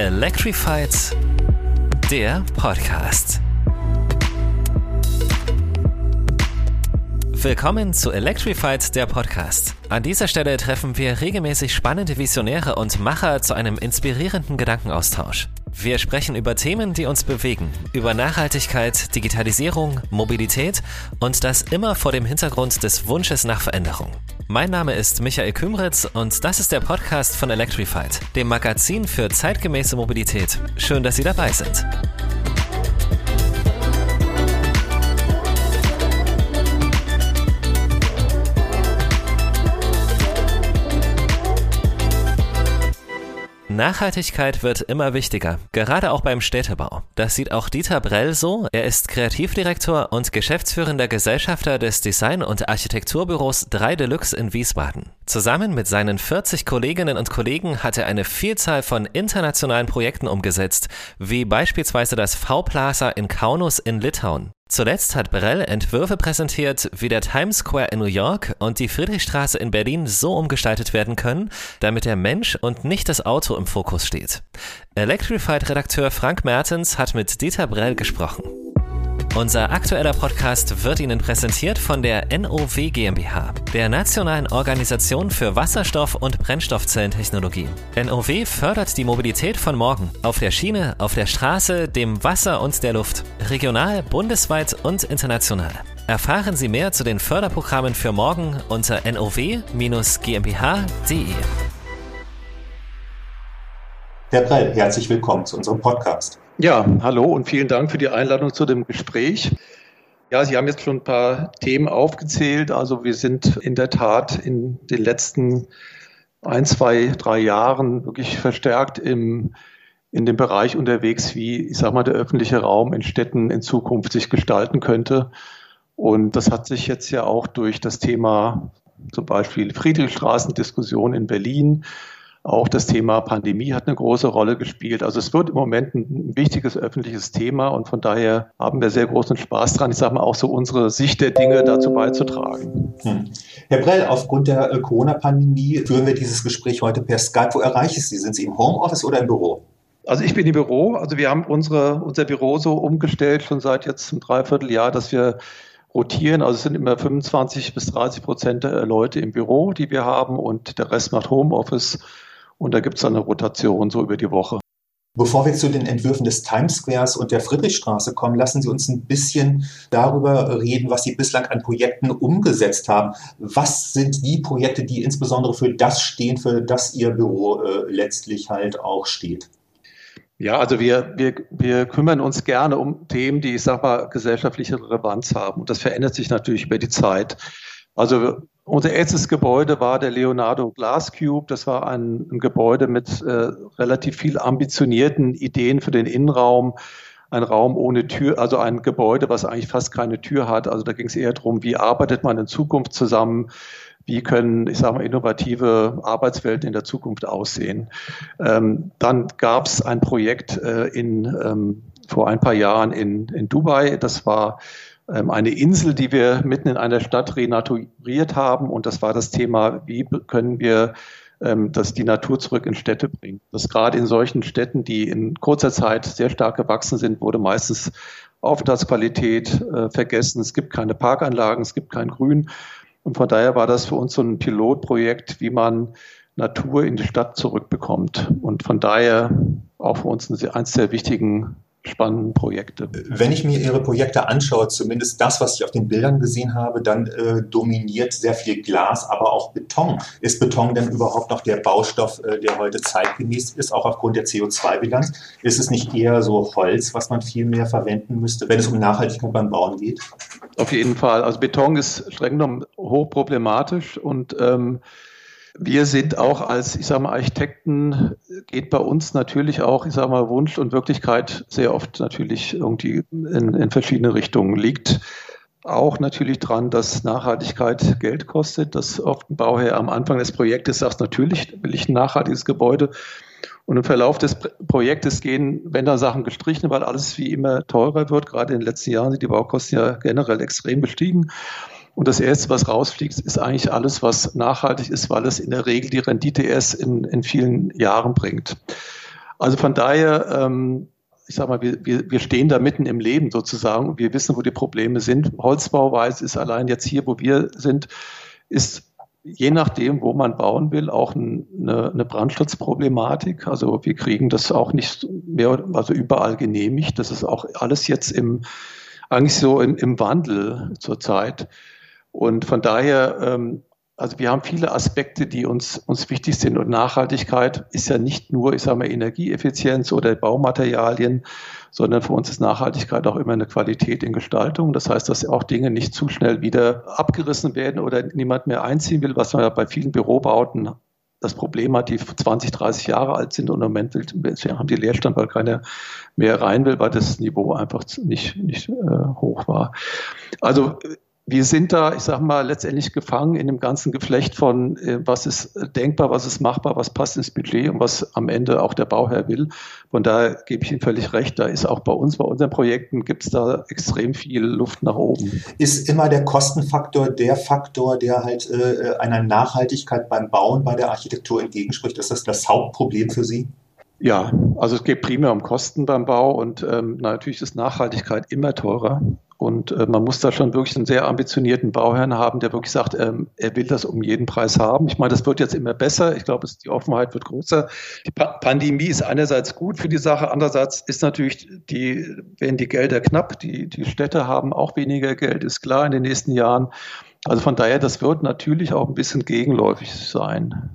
Electrified, der Podcast. Willkommen zu Electrified, der Podcast. An dieser Stelle treffen wir regelmäßig spannende Visionäre und Macher zu einem inspirierenden Gedankenaustausch. Wir sprechen über Themen, die uns bewegen, über Nachhaltigkeit, Digitalisierung, Mobilität und das immer vor dem Hintergrund des Wunsches nach Veränderung. Mein Name ist Michael Kümritz und das ist der Podcast von Electrified, dem Magazin für zeitgemäße Mobilität. Schön, dass Sie dabei sind. Nachhaltigkeit wird immer wichtiger, gerade auch beim Städtebau. Das sieht auch Dieter Brell so. Er ist Kreativdirektor und geschäftsführender Gesellschafter des Design- und Architekturbüros 3 Deluxe in Wiesbaden. Zusammen mit seinen 40 Kolleginnen und Kollegen hat er eine Vielzahl von internationalen Projekten umgesetzt, wie beispielsweise das V-Plaza in Kaunas in Litauen. Zuletzt hat Brell Entwürfe präsentiert, wie der Times Square in New York und die Friedrichstraße in Berlin so umgestaltet werden können, damit der Mensch und nicht das Auto im Fokus steht. Electrified-Redakteur Frank Mertens hat mit Dieter Brell gesprochen. Unser aktueller Podcast wird Ihnen präsentiert von der NOW GmbH, der Nationalen Organisation für Wasserstoff- und Brennstoffzellentechnologie. NOW fördert die Mobilität von morgen auf der Schiene, auf der Straße, dem Wasser und der Luft, regional, bundesweit und international. Erfahren Sie mehr zu den Förderprogrammen für morgen unter now-gmbh.de. Herr Prell, herzlich willkommen zu unserem Podcast. Ja, hallo und vielen Dank für die Einladung zu dem Gespräch. Ja, Sie haben jetzt schon ein paar Themen aufgezählt. Also wir sind in der Tat in den letzten ein, zwei, drei Jahren wirklich verstärkt im, in dem Bereich unterwegs, wie, ich sag mal, der öffentliche Raum in Städten in Zukunft sich gestalten könnte. Und das hat sich jetzt ja auch durch das Thema zum Beispiel Friedrichstraßendiskussion in Berlin, auch das Thema Pandemie hat eine große Rolle gespielt. Also es wird im Moment ein wichtiges öffentliches Thema und von daher haben wir sehr großen Spaß dran, ich sage mal auch so unsere Sicht der Dinge dazu beizutragen. Hm. Herr Brell, aufgrund der äh, Corona-Pandemie führen wir dieses Gespräch heute per Skype. Wo erreiche ich Sie? Sind Sie im Homeoffice oder im Büro? Also ich bin im Büro. Also wir haben unsere, unser Büro so umgestellt schon seit jetzt einem Dreivierteljahr, dass wir rotieren. Also es sind immer 25 bis 30 Prozent der Leute im Büro, die wir haben und der Rest macht Homeoffice. Und da gibt es eine Rotation so über die Woche. Bevor wir zu den Entwürfen des Times Squares und der Friedrichstraße kommen, lassen Sie uns ein bisschen darüber reden, was Sie bislang an Projekten umgesetzt haben. Was sind die Projekte, die insbesondere für das stehen, für das Ihr Büro äh, letztlich halt auch steht? Ja, also wir, wir, wir kümmern uns gerne um Themen, die, ich sag mal, gesellschaftliche Relevanz haben. Und das verändert sich natürlich über die Zeit. Also unser erstes Gebäude war der Leonardo Glass Cube. Das war ein, ein Gebäude mit äh, relativ viel ambitionierten Ideen für den Innenraum. Ein Raum ohne Tür, also ein Gebäude, was eigentlich fast keine Tür hat. Also da ging es eher darum, wie arbeitet man in Zukunft zusammen? Wie können, ich sage mal, innovative Arbeitswelten in der Zukunft aussehen? Ähm, dann gab es ein Projekt äh, in, ähm, vor ein paar Jahren in, in Dubai. Das war eine Insel, die wir mitten in einer Stadt renaturiert haben. Und das war das Thema, wie können wir ähm, das die Natur zurück in Städte bringen. Das gerade in solchen Städten, die in kurzer Zeit sehr stark gewachsen sind, wurde meistens Aufenthaltsqualität äh, vergessen. Es gibt keine Parkanlagen, es gibt kein Grün. Und von daher war das für uns so ein Pilotprojekt, wie man Natur in die Stadt zurückbekommt. Und von daher auch für uns eines der wichtigen spannenden Projekte. Wenn ich mir Ihre Projekte anschaue, zumindest das, was ich auf den Bildern gesehen habe, dann äh, dominiert sehr viel Glas, aber auch Beton. Ist Beton denn überhaupt noch der Baustoff, äh, der heute zeitgemäß ist, auch aufgrund der CO2-Bilanz? Ist es nicht eher so Holz, was man viel mehr verwenden müsste, wenn es um Nachhaltigkeit beim Bauen geht? Auf jeden Fall. Also Beton ist streng genommen hochproblematisch und ähm, wir sind auch als, ich sage mal, Architekten, geht bei uns natürlich auch, ich sage mal, Wunsch und Wirklichkeit sehr oft natürlich irgendwie in, in verschiedene Richtungen liegt. Auch natürlich dran, dass Nachhaltigkeit Geld kostet, dass oft ein Bauherr am Anfang des Projektes sagt, natürlich will ich ein nachhaltiges Gebäude. Und im Verlauf des Projektes gehen, wenn da Sachen gestrichen, weil alles wie immer teurer wird. Gerade in den letzten Jahren sind die Baukosten ja generell extrem gestiegen. Und das Erste, was rausfliegt, ist eigentlich alles, was nachhaltig ist, weil es in der Regel die Rendite erst in, in vielen Jahren bringt. Also von daher, ähm, ich sag mal, wir, wir, wir stehen da mitten im Leben sozusagen und wir wissen, wo die Probleme sind. Holzbauweise ist allein jetzt hier, wo wir sind, ist je nachdem, wo man bauen will, auch eine, eine Brandschutzproblematik. Also wir kriegen das auch nicht mehr, also überall genehmigt. Das ist auch alles jetzt im, eigentlich so im, im Wandel zurzeit. Und von daher, ähm, also wir haben viele Aspekte, die uns, uns wichtig sind. Und Nachhaltigkeit ist ja nicht nur, ich sage mal, Energieeffizienz oder Baumaterialien, sondern für uns ist Nachhaltigkeit auch immer eine Qualität in Gestaltung. Das heißt, dass auch Dinge nicht zu schnell wieder abgerissen werden oder niemand mehr einziehen will, was man ja bei vielen Bürobauten das Problem hat, die 20, 30 Jahre alt sind und im Moment haben die Leerstand, weil keiner mehr rein will, weil das Niveau einfach nicht, nicht äh, hoch war. Also wir sind da, ich sage mal, letztendlich gefangen in dem ganzen Geflecht von, äh, was ist denkbar, was ist machbar, was passt ins Budget und was am Ende auch der Bauherr will. Von daher gebe ich Ihnen völlig recht, da ist auch bei uns, bei unseren Projekten gibt es da extrem viel Luft nach oben. Ist immer der Kostenfaktor der Faktor, der halt äh, einer Nachhaltigkeit beim Bauen, bei der Architektur entgegenspricht? Ist das das Hauptproblem für Sie? Ja, also es geht primär um Kosten beim Bau und ähm, natürlich ist Nachhaltigkeit immer teurer. Und äh, man muss da schon wirklich einen sehr ambitionierten Bauherrn haben, der wirklich sagt, ähm, er will das um jeden Preis haben. Ich meine, das wird jetzt immer besser. Ich glaube, die Offenheit wird größer. Die pa Pandemie ist einerseits gut für die Sache, andererseits ist natürlich die, werden die Gelder knapp. Die, die Städte haben auch weniger Geld, ist klar in den nächsten Jahren. Also von daher, das wird natürlich auch ein bisschen gegenläufig sein.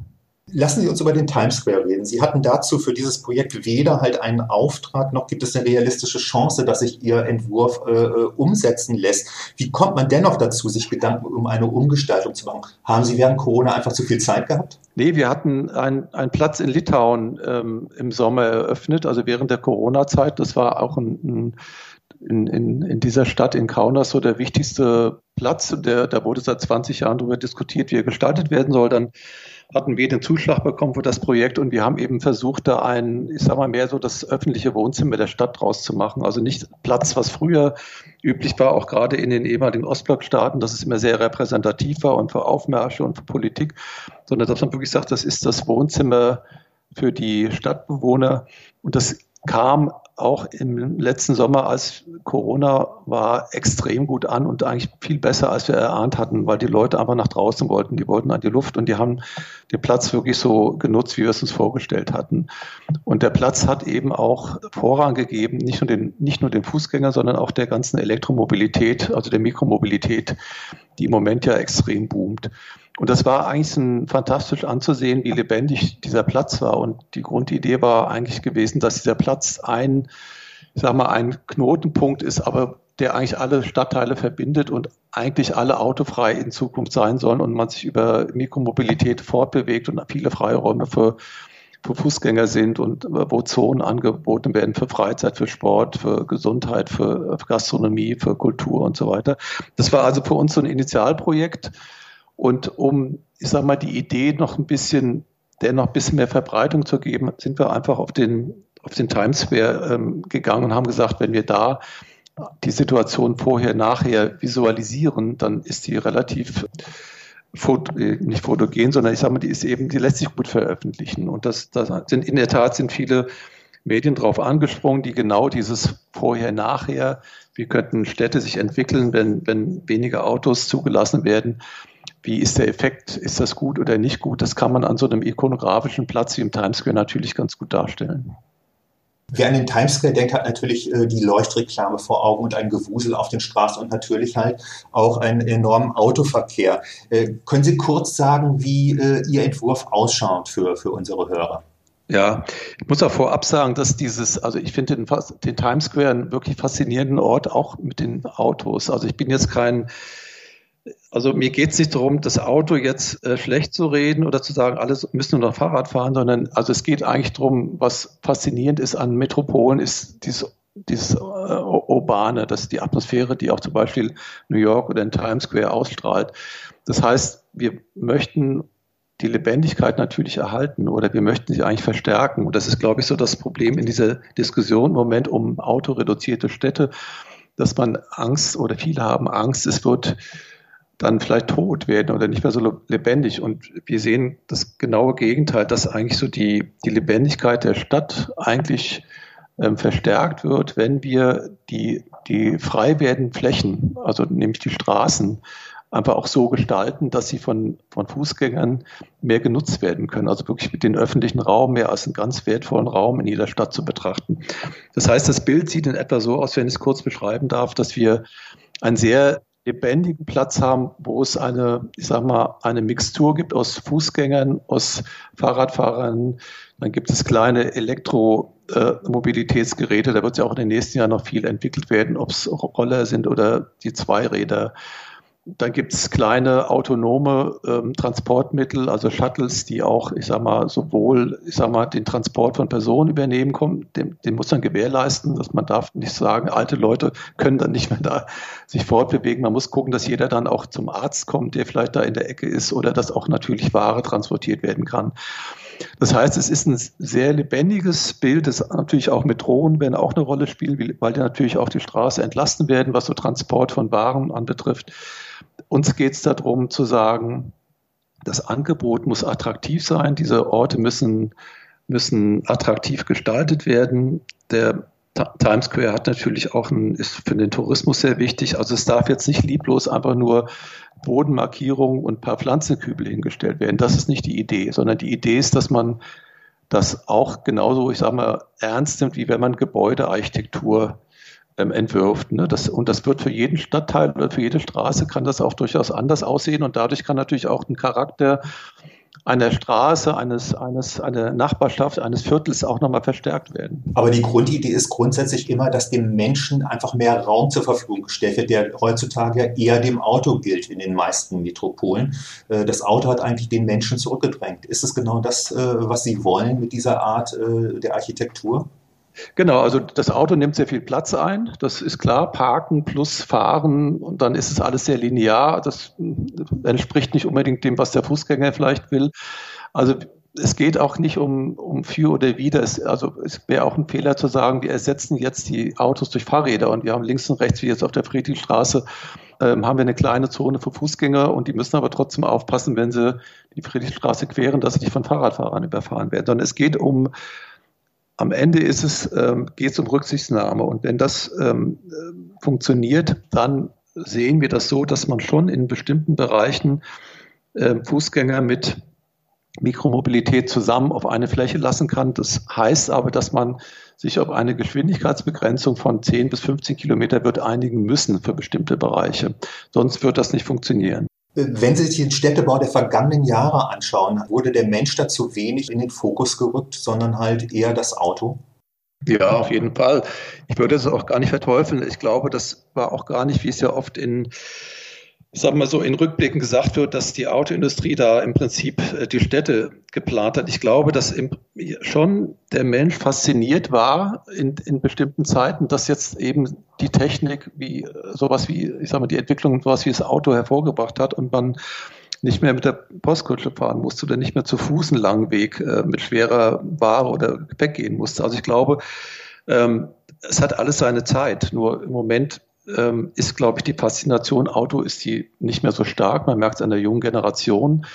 Lassen Sie uns über den Times Square reden. Sie hatten dazu für dieses Projekt weder halt einen Auftrag, noch gibt es eine realistische Chance, dass sich Ihr Entwurf äh, äh, umsetzen lässt. Wie kommt man dennoch dazu, sich Gedanken um eine Umgestaltung zu machen? Haben Sie während Corona einfach zu viel Zeit gehabt? Nee, wir hatten einen Platz in Litauen ähm, im Sommer eröffnet, also während der Corona-Zeit. Das war auch ein, ein in, in, in dieser Stadt in Kaunas so der wichtigste Platz. Der, da wurde seit 20 Jahren darüber diskutiert, wie er gestaltet werden soll. Dann hatten wir den Zuschlag bekommen für das Projekt und wir haben eben versucht, da ein, ich sag mal, mehr so das öffentliche Wohnzimmer der Stadt draus zu machen. Also nicht Platz, was früher üblich war, auch gerade in den ehemaligen Ostblockstaaten, dass es immer sehr repräsentativ war und für Aufmärsche und für Politik, sondern dass man wirklich sagt, das ist das Wohnzimmer für die Stadtbewohner. Und das kam auch im letzten Sommer, als Corona war, extrem gut an und eigentlich viel besser, als wir erahnt hatten, weil die Leute einfach nach draußen wollten. Die wollten an die Luft und die haben den Platz wirklich so genutzt, wie wir es uns vorgestellt hatten. Und der Platz hat eben auch Vorrang gegeben, nicht nur den, nicht nur den Fußgängern, sondern auch der ganzen Elektromobilität, also der Mikromobilität, die im Moment ja extrem boomt. Und das war eigentlich ein, fantastisch anzusehen, wie lebendig dieser Platz war. Und die Grundidee war eigentlich gewesen, dass dieser Platz ein, ich sag mal, ein Knotenpunkt ist, aber der eigentlich alle Stadtteile verbindet und eigentlich alle autofrei in Zukunft sein sollen und man sich über Mikromobilität fortbewegt und viele Freiräume für, für Fußgänger sind und wo Zonen angeboten werden für Freizeit, für Sport, für Gesundheit, für Gastronomie, für Kultur und so weiter. Das war also für uns so ein Initialprojekt und um, ich sage mal, die Idee noch ein bisschen, der noch ein bisschen mehr Verbreitung zu geben, sind wir einfach auf den, auf den Times Square ähm, gegangen und haben gesagt, wenn wir da die Situation vorher, nachher visualisieren, dann ist die relativ Foto, äh, nicht fotogen, sondern ich sage mal, die ist eben, die lässt sich gut veröffentlichen. Und das, das sind in der Tat sind viele Medien drauf angesprungen, die genau dieses Vorher, Nachher, wie könnten Städte sich entwickeln, wenn, wenn weniger Autos zugelassen werden, wie ist der Effekt? Ist das gut oder nicht gut? Das kann man an so einem ikonografischen Platz wie im Times Square natürlich ganz gut darstellen. Wer an den Times Square denkt, hat natürlich äh, die Leuchtreklame vor Augen und ein Gewusel auf den Straßen und natürlich halt auch einen enormen Autoverkehr. Äh, können Sie kurz sagen, wie äh, Ihr Entwurf ausschaut für, für unsere Hörer? Ja, ich muss auch vorab sagen, dass dieses, also ich finde den, den Times Square einen wirklich faszinierenden Ort, auch mit den Autos. Also ich bin jetzt kein also mir geht es nicht darum, das Auto jetzt äh, schlecht zu reden oder zu sagen, alle müssen nur noch Fahrrad fahren, sondern also es geht eigentlich darum, was faszinierend ist an Metropolen, ist dieses, dieses äh, Urbane, das ist die Atmosphäre, die auch zum Beispiel New York oder in Times Square ausstrahlt. Das heißt, wir möchten die Lebendigkeit natürlich erhalten oder wir möchten sie eigentlich verstärken. Und das ist, glaube ich, so das Problem in dieser Diskussion im Moment um autoreduzierte Städte, dass man Angst oder viele haben Angst, es wird dann vielleicht tot werden oder nicht mehr so lebendig. Und wir sehen das genaue Gegenteil, dass eigentlich so die, die Lebendigkeit der Stadt eigentlich ähm, verstärkt wird, wenn wir die, die frei werdenden Flächen, also nämlich die Straßen, einfach auch so gestalten, dass sie von, von Fußgängern mehr genutzt werden können. Also wirklich mit den öffentlichen Raum mehr als einen ganz wertvollen Raum in jeder Stadt zu betrachten. Das heißt, das Bild sieht in etwa so aus, wenn ich es kurz beschreiben darf, dass wir ein sehr lebendigen Platz haben, wo es eine, ich sag mal, eine Mixtur gibt aus Fußgängern, aus Fahrradfahrern. Dann gibt es kleine Elektromobilitätsgeräte. Da wird ja auch in den nächsten Jahren noch viel entwickelt werden, ob es Roller sind oder die Zweiräder. Dann gibt es kleine autonome ähm, Transportmittel, also Shuttles, die auch, ich sag mal, sowohl, ich sag mal, den Transport von Personen übernehmen kommen, den, den muss man gewährleisten, dass man darf nicht sagen, alte Leute können dann nicht mehr da sich fortbewegen. Man muss gucken, dass jeder dann auch zum Arzt kommt, der vielleicht da in der Ecke ist oder dass auch natürlich Ware transportiert werden kann. Das heißt, es ist ein sehr lebendiges Bild, das natürlich auch mit Drohnen werden auch eine Rolle spielen, weil die natürlich auch die Straße entlasten werden, was so Transport von Waren anbetrifft. Uns geht es darum zu sagen, das Angebot muss attraktiv sein, diese Orte müssen, müssen attraktiv gestaltet werden. Der Times Square hat natürlich auch ein, ist für den Tourismus sehr wichtig. Also es darf jetzt nicht lieblos einfach nur Bodenmarkierungen und ein paar Pflanzenkübel hingestellt werden. Das ist nicht die Idee, sondern die Idee ist, dass man das auch genauso, ich sage mal, ernst nimmt, wie wenn man Gebäudearchitektur ähm, entwirft. Ne? Das, und das wird für jeden Stadtteil oder für jede Straße kann das auch durchaus anders aussehen und dadurch kann natürlich auch ein Charakter einer Straße, eines, eines, einer Nachbarschaft, eines Viertels auch nochmal verstärkt werden. Aber die Grundidee ist grundsätzlich immer, dass dem Menschen einfach mehr Raum zur Verfügung gestellt wird, der heutzutage eher dem Auto gilt in den meisten Metropolen. Äh, das Auto hat eigentlich den Menschen zurückgedrängt. Ist es genau das, äh, was Sie wollen mit dieser Art äh, der Architektur? Genau, also das Auto nimmt sehr viel Platz ein, das ist klar, Parken plus Fahren und dann ist es alles sehr linear, das entspricht nicht unbedingt dem, was der Fußgänger vielleicht will. Also es geht auch nicht um, um für oder wider. Es, also es wäre auch ein Fehler zu sagen, wir ersetzen jetzt die Autos durch Fahrräder und wir haben links und rechts, wie jetzt auf der Friedrichstraße, ähm, haben wir eine kleine Zone für Fußgänger und die müssen aber trotzdem aufpassen, wenn sie die Friedrichstraße queren, dass sie nicht von Fahrradfahrern überfahren werden. Sondern es geht um am Ende ist es, ähm, geht es um Rücksichtnahme. Und wenn das ähm, funktioniert, dann sehen wir das so, dass man schon in bestimmten Bereichen äh, Fußgänger mit Mikromobilität zusammen auf eine Fläche lassen kann. Das heißt aber, dass man sich auf eine Geschwindigkeitsbegrenzung von 10 bis 15 Kilometer wird einigen müssen für bestimmte Bereiche. Sonst wird das nicht funktionieren. Wenn Sie sich den Städtebau der vergangenen Jahre anschauen, wurde der Mensch da zu wenig in den Fokus gerückt, sondern halt eher das Auto? Ja, auf jeden Fall. Ich würde es auch gar nicht verteufeln. Ich glaube, das war auch gar nicht, wie es ja oft in ich sage mal so, in Rückblicken gesagt wird, dass die Autoindustrie da im Prinzip äh, die Städte geplant hat. Ich glaube, dass schon der Mensch fasziniert war in, in bestimmten Zeiten, dass jetzt eben die Technik wie äh, sowas wie, ich sage mal, die Entwicklung sowas wie das Auto hervorgebracht hat und man nicht mehr mit der Postkutsche fahren musste oder nicht mehr zu Fuß einen langen Weg äh, mit schwerer Ware oder Gepäck gehen musste. Also ich glaube, ähm, es hat alles seine Zeit. Nur im Moment ähm, ist, glaube ich, die Faszination Auto ist die nicht mehr so stark. Man merkt es an der jungen Generation.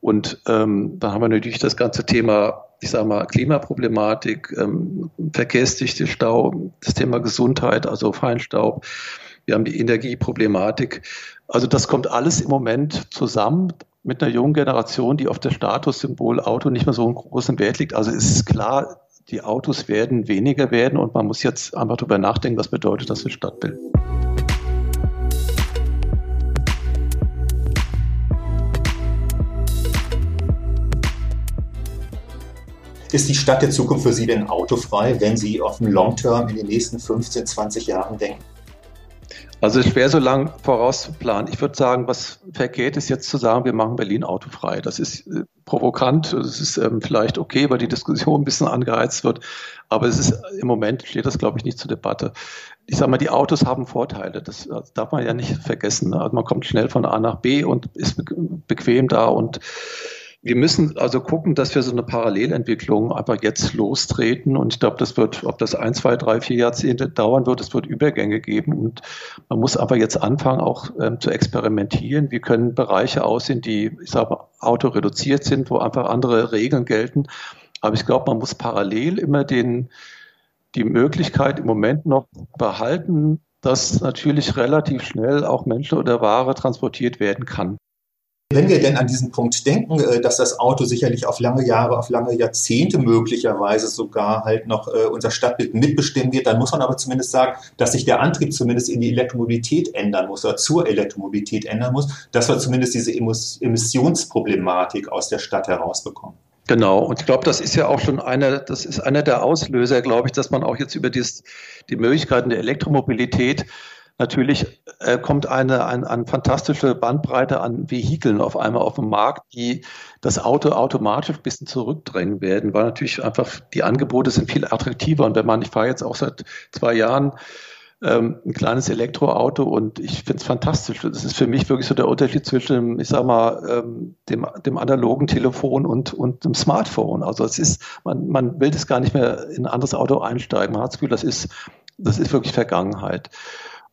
Und ähm, dann haben wir natürlich das ganze Thema, ich sage mal, Klimaproblematik, ähm, Verkehrsdichte, Stau, das Thema Gesundheit, also Feinstaub. Wir haben die Energieproblematik. Also das kommt alles im Moment zusammen mit einer jungen Generation, die auf das Statussymbol Auto nicht mehr so einen großen Wert liegt. Also es ist klar, die Autos werden weniger werden und man muss jetzt einfach darüber nachdenken, was bedeutet das für Stadtbild. Ist die Stadt der Zukunft für Sie denn autofrei, wenn Sie auf den Long Term in den nächsten 15, 20 Jahren denken? Also es ist schwer so lang vorauszuplanen. Ich würde sagen, was vergeht, ist jetzt zu sagen, wir machen Berlin autofrei. Das ist äh, provokant, das ist ähm, vielleicht okay, weil die Diskussion ein bisschen angeheizt wird, aber es ist im Moment steht das, glaube ich, nicht zur Debatte. Ich sage mal, die Autos haben Vorteile, das, das darf man ja nicht vergessen. Also man kommt schnell von A nach B und ist bequem da und wir müssen also gucken, dass wir so eine Parallelentwicklung einfach jetzt lostreten. Und ich glaube, das wird, ob das ein, zwei, drei, vier Jahrzehnte dauern wird, es wird Übergänge geben. Und man muss aber jetzt anfangen, auch ähm, zu experimentieren. Wie können Bereiche aussehen, die, ich sage, autoreduziert sind, wo einfach andere Regeln gelten. Aber ich glaube, man muss parallel immer den, die Möglichkeit im Moment noch behalten, dass natürlich relativ schnell auch Menschen oder Ware transportiert werden kann. Wenn wir denn an diesen Punkt denken, äh, dass das Auto sicherlich auf lange Jahre, auf lange Jahrzehnte möglicherweise sogar halt noch äh, unser Stadtbild mitbestimmen wird, dann muss man aber zumindest sagen, dass sich der Antrieb zumindest in die Elektromobilität ändern muss oder zur Elektromobilität ändern muss, dass wir zumindest diese Emissionsproblematik aus der Stadt herausbekommen. Genau, und ich glaube, das ist ja auch schon einer, das ist einer der Auslöser, glaube ich, dass man auch jetzt über dies, die Möglichkeiten der Elektromobilität natürlich äh, kommt eine, eine, eine fantastische Bandbreite an Vehikeln auf einmal auf den Markt, die das Auto automatisch ein bisschen zurückdrängen werden, weil natürlich einfach die Angebote sind viel attraktiver. Und wenn man, ich fahre jetzt auch seit zwei Jahren ähm, ein kleines Elektroauto und ich finde es fantastisch. Das ist für mich wirklich so der Unterschied zwischen, ich sag mal, ähm, dem, dem analogen Telefon und, und dem Smartphone. Also es ist, man, man will das gar nicht mehr in ein anderes Auto einsteigen. Man hat das Gefühl, das ist, das ist wirklich Vergangenheit.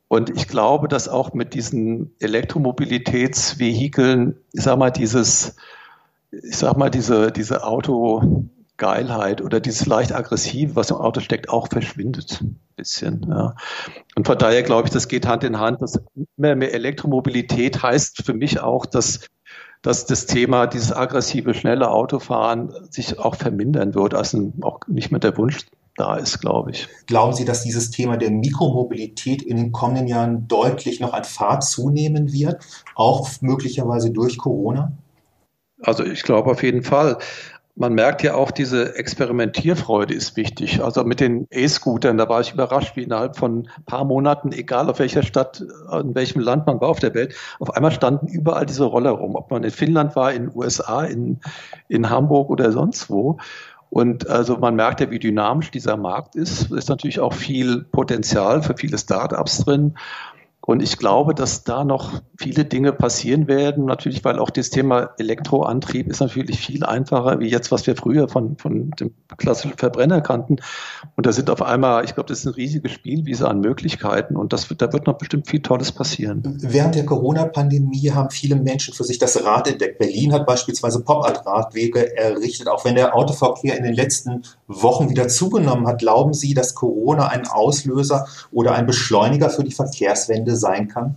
Und ich glaube, dass auch mit diesen Elektromobilitätsvehikeln, ich sag mal, dieses, ich sag mal, diese, diese Auto, Geilheit oder dieses leicht aggressive, was im Auto steckt, auch verschwindet ein bisschen. Ja. Und von daher glaube ich, das geht Hand in Hand. Dass immer mehr Elektromobilität heißt für mich auch, dass, dass das Thema dieses aggressive, schnelle Autofahren sich auch vermindern wird, also auch nicht mehr der Wunsch da ist, glaube ich. Glauben Sie, dass dieses Thema der Mikromobilität in den kommenden Jahren deutlich noch an Fahrt zunehmen wird, auch möglicherweise durch Corona? Also ich glaube auf jeden Fall man merkt ja auch, diese Experimentierfreude ist wichtig. Also mit den E-Scootern, da war ich überrascht, wie innerhalb von ein paar Monaten, egal auf welcher Stadt, in welchem Land man war auf der Welt, auf einmal standen überall diese Roller rum. Ob man in Finnland war, in den USA, in, in Hamburg oder sonst wo. Und also man merkt ja, wie dynamisch dieser Markt ist. Es ist natürlich auch viel Potenzial für viele Startups drin. Und ich glaube, dass da noch viele Dinge passieren werden. Natürlich, weil auch das Thema Elektroantrieb ist natürlich viel einfacher, wie jetzt, was wir früher von, von dem klassischen Verbrenner kannten. Und da sind auf einmal, ich glaube, das ist ein riesiges Spielwiese an Möglichkeiten. Und das wird, da wird noch bestimmt viel Tolles passieren. Während der Corona-Pandemie haben viele Menschen für sich das Rad entdeckt. Berlin hat beispielsweise Pop-Art-Radwege errichtet. Auch wenn der Autoverkehr in den letzten Wochen wieder zugenommen hat, glauben Sie, dass Corona ein Auslöser oder ein Beschleuniger für die Verkehrswende sein kann?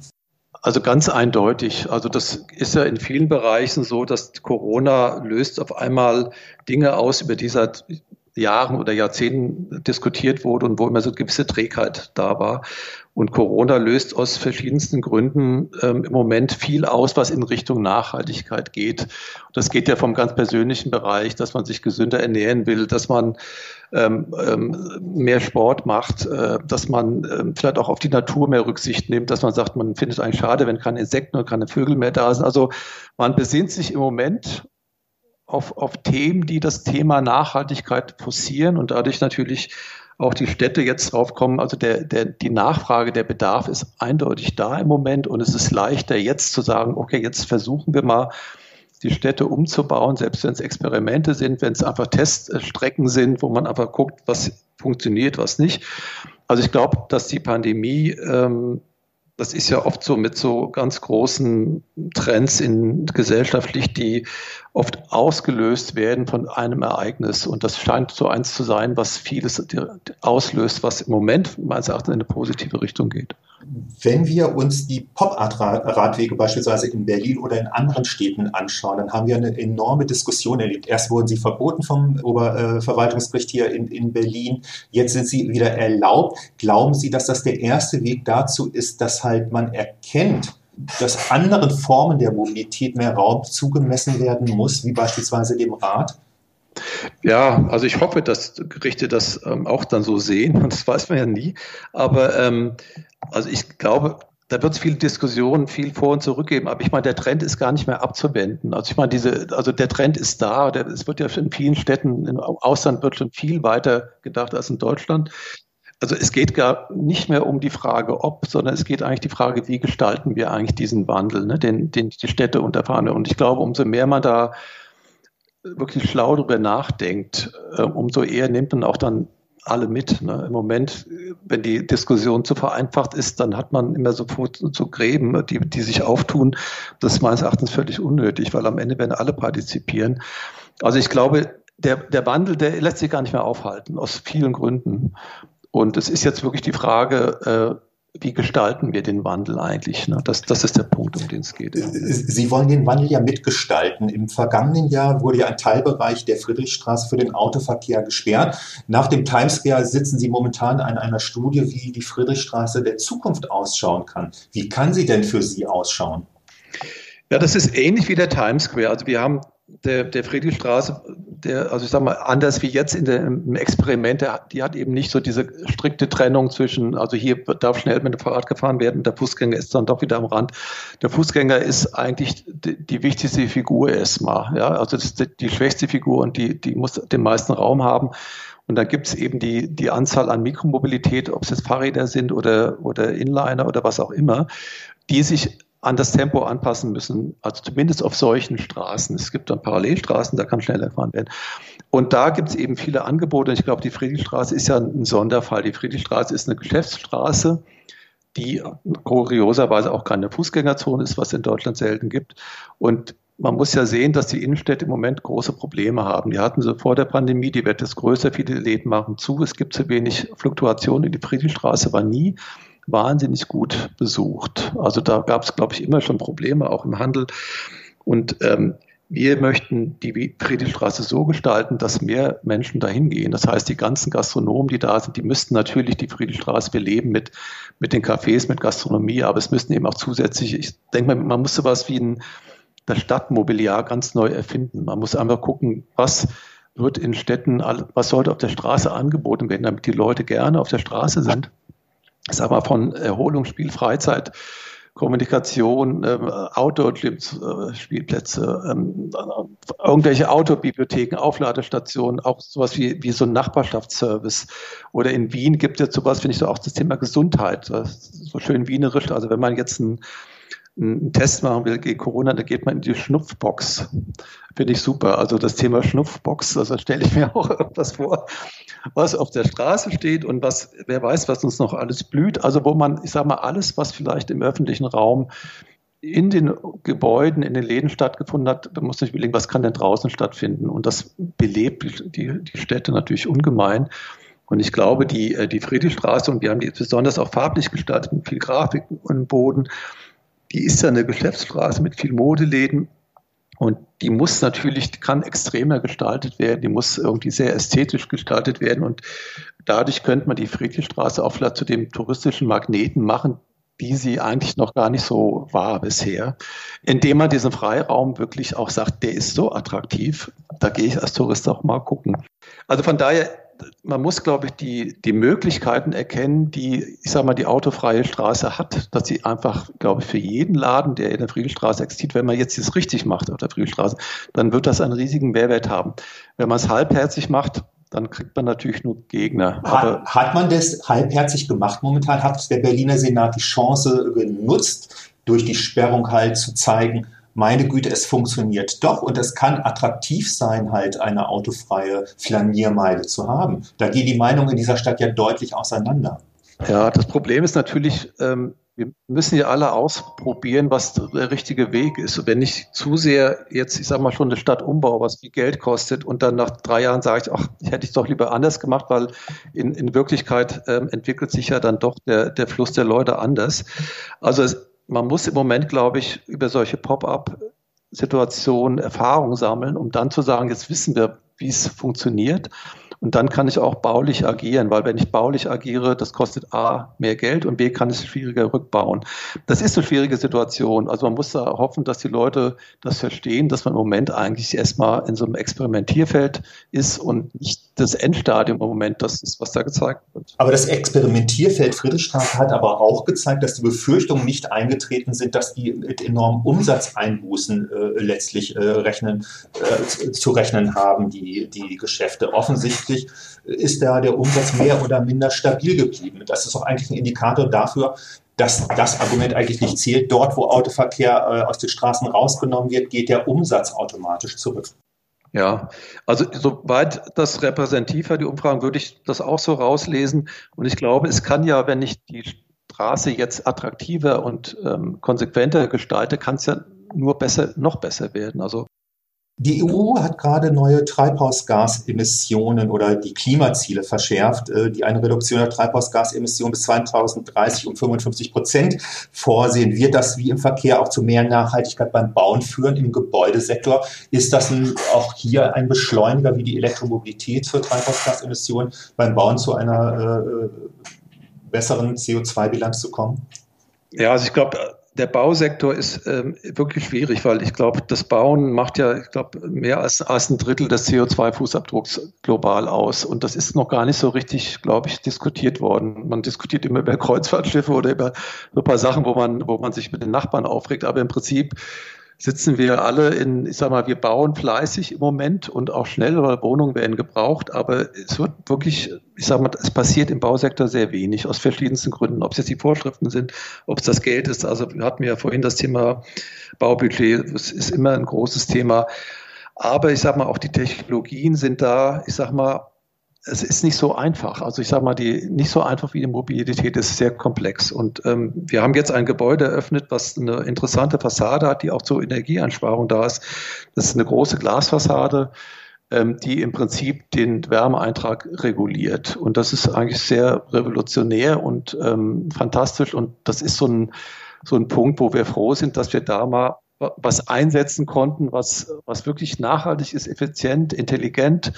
Also ganz eindeutig. Also das ist ja in vielen Bereichen so, dass Corona löst auf einmal Dinge aus, über die seit Jahren oder Jahrzehnten diskutiert wurde und wo immer so eine gewisse Trägheit da war. Und Corona löst aus verschiedensten Gründen ähm, im Moment viel aus, was in Richtung Nachhaltigkeit geht. Das geht ja vom ganz persönlichen Bereich, dass man sich gesünder ernähren will, dass man mehr Sport macht, äh, dass man ähm, vielleicht auch auf die Natur mehr Rücksicht nimmt, dass man sagt, man findet eigentlich schade, wenn keine Insekten und keine Vögel mehr da sind. Also man besinnt sich im Moment auf, auf Themen, die das Thema Nachhaltigkeit forcieren und dadurch natürlich auch die Städte jetzt drauf kommen. Also der, der, die Nachfrage, der Bedarf ist eindeutig da im Moment und es ist leichter jetzt zu sagen, okay, jetzt versuchen wir mal die Städte umzubauen, selbst wenn es Experimente sind, wenn es einfach Teststrecken sind, wo man einfach guckt, was funktioniert, was nicht. Also ich glaube, dass die Pandemie ähm, das ist ja oft so mit so ganz großen Trends in gesellschaftlich, die oft ausgelöst werden von einem Ereignis. Und das scheint so eins zu sein, was vieles auslöst, was im Moment meines Erachtens in eine positive Richtung geht. Wenn wir uns die Pop-Art-Radwege beispielsweise in Berlin oder in anderen Städten anschauen, dann haben wir eine enorme Diskussion erlebt. Erst wurden sie verboten vom Oberverwaltungsgericht hier in, in Berlin, jetzt sind sie wieder erlaubt. Glauben Sie, dass das der erste Weg dazu ist, dass halt man erkennt, dass anderen Formen der Mobilität mehr Raum zugemessen werden muss, wie beispielsweise dem Rad? Ja, also ich hoffe, dass Gerichte das ähm, auch dann so sehen das weiß man ja nie. Aber ähm, also ich glaube, da wird es viele Diskussionen, viel vor und zurück geben. Aber ich meine, der Trend ist gar nicht mehr abzuwenden. Also ich meine, diese, also der Trend ist da. Der, es wird ja in vielen Städten im Ausland wird schon viel weiter gedacht als in Deutschland. Also es geht gar nicht mehr um die Frage, ob, sondern es geht eigentlich die Frage, wie gestalten wir eigentlich diesen Wandel, ne, den, den die Städte unterfahren. Und ich glaube, umso mehr man da wirklich schlau darüber nachdenkt, äh, umso eher nimmt man auch dann alle mit. Ne? Im Moment, wenn die Diskussion zu vereinfacht ist, dann hat man immer sofort so Gräben, die, die sich auftun. Das ist meines Erachtens völlig unnötig, weil am Ende werden alle partizipieren. Also ich glaube, der, der Wandel, der lässt sich gar nicht mehr aufhalten, aus vielen Gründen. Und es ist jetzt wirklich die Frage, äh, wie gestalten wir den Wandel eigentlich? Ne? Das, das ist der Punkt, um den es geht. Sie wollen den Wandel ja mitgestalten. Im vergangenen Jahr wurde ja ein Teilbereich der Friedrichstraße für den Autoverkehr gesperrt. Nach dem Timescale sitzen Sie momentan an einer Studie, wie die Friedrichstraße der Zukunft ausschauen kann. Wie kann sie denn für Sie ausschauen? Ja, das ist ähnlich wie der Times Square. Also wir haben der, der Friedrichstraße, der, also ich sag mal, anders wie jetzt in der, im Experiment, der, die hat eben nicht so diese strikte Trennung zwischen, also hier darf schnell mit dem Fahrrad gefahren werden, der Fußgänger ist dann doch wieder am Rand. Der Fußgänger ist eigentlich die, die wichtigste Figur erstmal, ja, also das ist die, die schwächste Figur und die, die muss den meisten Raum haben. Und dann gibt es eben die, die Anzahl an Mikromobilität, ob es jetzt Fahrräder sind oder, oder Inliner oder was auch immer, die sich an das Tempo anpassen müssen, also zumindest auf solchen Straßen. Es gibt dann Parallelstraßen, da kann schneller gefahren werden. Und da gibt es eben viele Angebote. Ich glaube, die Friedrichstraße ist ja ein Sonderfall. Die Friedrichstraße ist eine Geschäftsstraße, die kurioserweise auch keine Fußgängerzone ist, was es in Deutschland selten gibt. Und man muss ja sehen, dass die Innenstädte im Moment große Probleme haben. Die hatten sie vor der Pandemie, die wird jetzt größer, viele Läden machen zu, es gibt zu wenig Fluktuation. Die Friedrichstraße war nie wahnsinnig gut besucht. Also da gab es, glaube ich, immer schon Probleme, auch im Handel. Und ähm, wir möchten die Friedrichstraße so gestalten, dass mehr Menschen dahin gehen. Das heißt, die ganzen Gastronomen, die da sind, die müssten natürlich die Friedrichstraße beleben mit, mit den Cafés, mit Gastronomie, aber es müssten eben auch zusätzlich, ich denke mal, man muss sowas wie ein, das Stadtmobiliar ganz neu erfinden. Man muss einfach gucken, was wird in Städten, was sollte auf der Straße angeboten werden, damit die Leute gerne auf der Straße sind sag mal, von Erholung, Spiel, Freizeit, Kommunikation, ähm, Outdoor-Spielplätze, ähm, irgendwelche Outdoor-Bibliotheken, Aufladestationen, auch sowas wie, wie so ein Nachbarschaftsservice. Oder in Wien gibt es sowas, finde ich, so auch das Thema Gesundheit. so schön wienerisch. Also wenn man jetzt ein einen Test machen will gegen Corona, da geht man in die Schnupfbox. Finde ich super. Also das Thema Schnupfbox, also stelle ich mir auch etwas vor, was auf der Straße steht und was, wer weiß, was uns noch alles blüht. Also wo man, ich sage mal, alles, was vielleicht im öffentlichen Raum in den Gebäuden, in den Läden stattgefunden hat, da muss ich überlegen, was kann denn draußen stattfinden? Und das belebt die, die Städte natürlich ungemein. Und ich glaube, die, äh, die Friedrichstraße, und wir haben die besonders auch farblich gestaltet, mit viel Grafik und Boden, die ist ja eine Geschäftsstraße mit viel Modeläden und die muss natürlich, kann extremer gestaltet werden, die muss irgendwie sehr ästhetisch gestaltet werden und dadurch könnte man die Friedrichstraße auch vielleicht zu dem touristischen Magneten machen, die sie eigentlich noch gar nicht so war bisher, indem man diesen Freiraum wirklich auch sagt, der ist so attraktiv, da gehe ich als Tourist auch mal gucken. Also von daher man muss, glaube ich, die, die Möglichkeiten erkennen, die, ich sage mal, die autofreie Straße hat, dass sie einfach, glaube ich, für jeden Laden, der in der Friedrichstraße existiert, wenn man jetzt das richtig macht auf der Friedrichstraße, dann wird das einen riesigen Mehrwert haben. Wenn man es halbherzig macht, dann kriegt man natürlich nur Gegner. Hat, hat man das halbherzig gemacht momentan? Hat der Berliner Senat die Chance genutzt, durch die Sperrung halt zu zeigen, meine Güte, es funktioniert doch und es kann attraktiv sein, halt eine autofreie Flaniermeile zu haben. Da gehen die Meinungen in dieser Stadt ja deutlich auseinander. Ja, das Problem ist natürlich, ähm, wir müssen ja alle ausprobieren, was der richtige Weg ist. wenn ich zu sehr jetzt, ich sage mal schon eine Stadt umbaue, was viel Geld kostet und dann nach drei Jahren sage ich, ach, hätte ich doch lieber anders gemacht, weil in, in Wirklichkeit ähm, entwickelt sich ja dann doch der, der Fluss der Leute anders. Also es, man muss im Moment, glaube ich, über solche Pop-up-Situationen Erfahrung sammeln, um dann zu sagen, jetzt wissen wir, wie es funktioniert. Und dann kann ich auch baulich agieren, weil wenn ich baulich agiere, das kostet A mehr Geld und B kann es schwieriger rückbauen. Das ist eine schwierige Situation. Also man muss da hoffen, dass die Leute das verstehen, dass man im Moment eigentlich erstmal in so einem Experimentierfeld ist und nicht das Endstadium im Moment, das ist, was da gezeigt wird. Aber das Experimentierfeld Friedrichstraße hat aber auch gezeigt, dass die Befürchtungen nicht eingetreten sind, dass die mit enormen Umsatzeinbußen äh, letztlich äh, rechnen, äh, zu rechnen haben, die, die Geschäfte. Offensichtlich offensichtlich ist da der Umsatz mehr oder minder stabil geblieben. Das ist auch eigentlich ein Indikator dafür, dass das Argument eigentlich nicht zählt. Dort, wo Autoverkehr äh, aus den Straßen rausgenommen wird, geht der Umsatz automatisch zurück. Ja, also soweit das repräsentativ war, die Umfragen, würde ich das auch so rauslesen. Und ich glaube, es kann ja, wenn ich die Straße jetzt attraktiver und ähm, konsequenter gestalte, kann es ja nur besser, noch besser werden. Also die EU hat gerade neue Treibhausgasemissionen oder die Klimaziele verschärft, äh, die eine Reduktion der Treibhausgasemissionen bis 2030 um 55 Prozent vorsehen. Wird das wie im Verkehr auch zu mehr Nachhaltigkeit beim Bauen führen im Gebäudesektor? Ist das ein, auch hier ein Beschleuniger wie die Elektromobilität für Treibhausgasemissionen beim Bauen zu einer äh, besseren CO2-Bilanz zu kommen? Ja, also ich glaube, der Bausektor ist ähm, wirklich schwierig, weil ich glaube, das Bauen macht ja, ich glaube, mehr als, als ein Drittel des CO2-Fußabdrucks global aus. Und das ist noch gar nicht so richtig, glaube ich, diskutiert worden. Man diskutiert immer über Kreuzfahrtschiffe oder über so ein paar Sachen, wo man, wo man sich mit den Nachbarn aufregt. Aber im Prinzip sitzen wir alle in, ich sag mal, wir bauen fleißig im Moment und auch schnell, weil Wohnungen werden gebraucht, aber es wird wirklich, ich sag mal, es passiert im Bausektor sehr wenig aus verschiedensten Gründen, ob es jetzt die Vorschriften sind, ob es das Geld ist. Also wir hatten ja vorhin das Thema Baubudget, das ist immer ein großes Thema. Aber ich sag mal, auch die Technologien sind da, ich sag mal, es ist nicht so einfach. Also ich sage mal, die nicht so einfach wie die Mobilität ist sehr komplex. Und ähm, wir haben jetzt ein Gebäude eröffnet, was eine interessante Fassade hat, die auch zur Energieeinsparung da ist. Das ist eine große Glasfassade, ähm, die im Prinzip den Wärmeeintrag reguliert. Und das ist eigentlich sehr revolutionär und ähm, fantastisch. Und das ist so ein, so ein Punkt, wo wir froh sind, dass wir da mal was einsetzen konnten, was, was wirklich nachhaltig ist, effizient, intelligent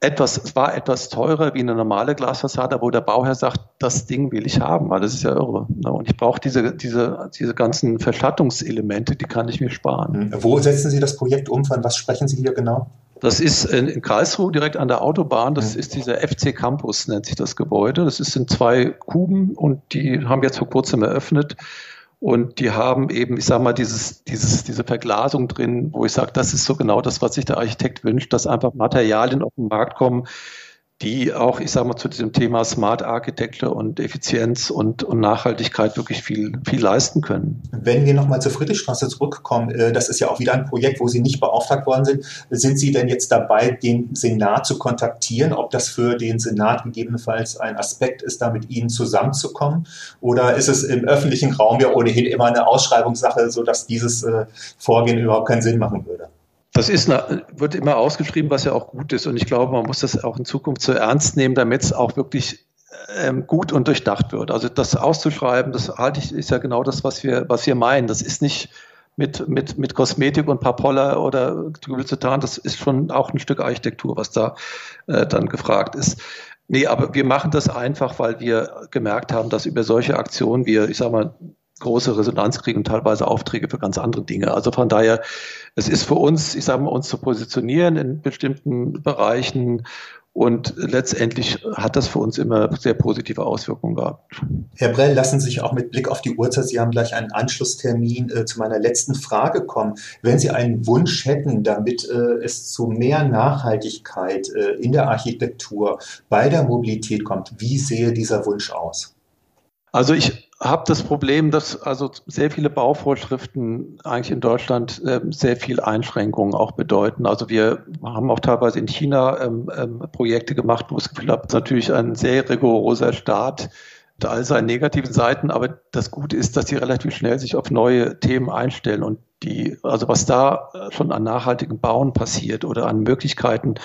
etwas, es war etwas teurer wie eine normale Glasfassade, wo der Bauherr sagt, das Ding will ich haben, weil das ist ja irre. Ne? Und ich brauche diese, diese, diese ganzen Verschattungselemente, die kann ich mir sparen. Wo setzen Sie das Projekt um? Von was sprechen Sie hier genau? Das ist in Karlsruhe direkt an der Autobahn. Das ist dieser FC Campus, nennt sich das Gebäude. Das ist in zwei Kuben und die haben jetzt vor kurzem eröffnet. Und die haben eben, ich sage mal, dieses, dieses, diese Verglasung drin, wo ich sage, das ist so genau das, was sich der Architekt wünscht, dass einfach Materialien auf den Markt kommen, die auch, ich sage mal, zu diesem Thema Smart Architecture und Effizienz und, und Nachhaltigkeit wirklich viel, viel leisten können. Wenn wir nochmal zur Friedrichstraße zurückkommen, äh, das ist ja auch wieder ein Projekt, wo Sie nicht beauftragt worden sind. Sind Sie denn jetzt dabei, den Senat zu kontaktieren, ob das für den Senat gegebenenfalls ein Aspekt ist, da mit Ihnen zusammenzukommen? Oder ist es im öffentlichen Raum ja ohnehin immer eine Ausschreibungssache, sodass dieses äh, Vorgehen überhaupt keinen Sinn machen würde? Das ist eine, wird immer ausgeschrieben, was ja auch gut ist. Und ich glaube, man muss das auch in Zukunft so ernst nehmen, damit es auch wirklich ähm, gut und durchdacht wird. Also das auszuschreiben, das halte ich, ist ja genau das, was wir, was wir meinen. Das ist nicht mit, mit, mit Kosmetik und Papolla oder Glycetan, das ist schon auch ein Stück Architektur, was da äh, dann gefragt ist. Nee, aber wir machen das einfach, weil wir gemerkt haben, dass über solche Aktionen wir, ich sag mal, große Resonanz kriegen und teilweise Aufträge für ganz andere Dinge. Also von daher, es ist für uns, ich sage mal, uns zu positionieren in bestimmten Bereichen und letztendlich hat das für uns immer sehr positive Auswirkungen gehabt. Herr Brell, lassen Sie sich auch mit Blick auf die Uhrzeit, Sie haben gleich einen Anschlusstermin äh, zu meiner letzten Frage kommen. Wenn Sie einen Wunsch hätten, damit äh, es zu mehr Nachhaltigkeit äh, in der Architektur bei der Mobilität kommt, wie sehe dieser Wunsch aus? Also ich habe das Problem, dass also sehr viele Bauvorschriften eigentlich in Deutschland äh, sehr viel Einschränkungen auch bedeuten. Also wir haben auch teilweise in China ähm, ähm, Projekte gemacht, wo es habe, natürlich ein sehr rigoroser Staat mit all seinen negativen Seiten, aber das Gute ist, dass sie relativ schnell sich auf neue Themen einstellen und die, also was da schon an nachhaltigem Bauen passiert oder an Möglichkeiten,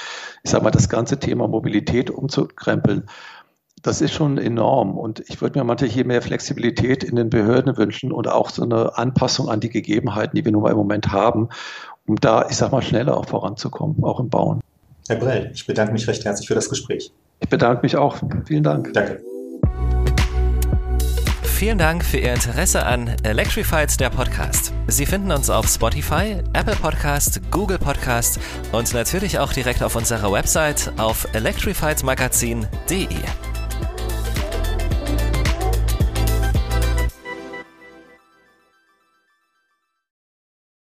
ich sage mal, das ganze Thema Mobilität umzukrempeln, das ist schon enorm. Und ich würde mir manchmal hier mehr Flexibilität in den Behörden wünschen und auch so eine Anpassung an die Gegebenheiten, die wir nun mal im Moment haben, um da, ich sag mal, schneller auch voranzukommen, auch im Bauen. Herr Brell, ich bedanke mich recht herzlich für das Gespräch. Ich bedanke mich auch. Vielen Dank. Danke. Vielen Dank für Ihr Interesse an Electrified, der Podcast. Sie finden uns auf Spotify, Apple Podcast, Google Podcast und natürlich auch direkt auf unserer Website auf electrifiedmagazin.de.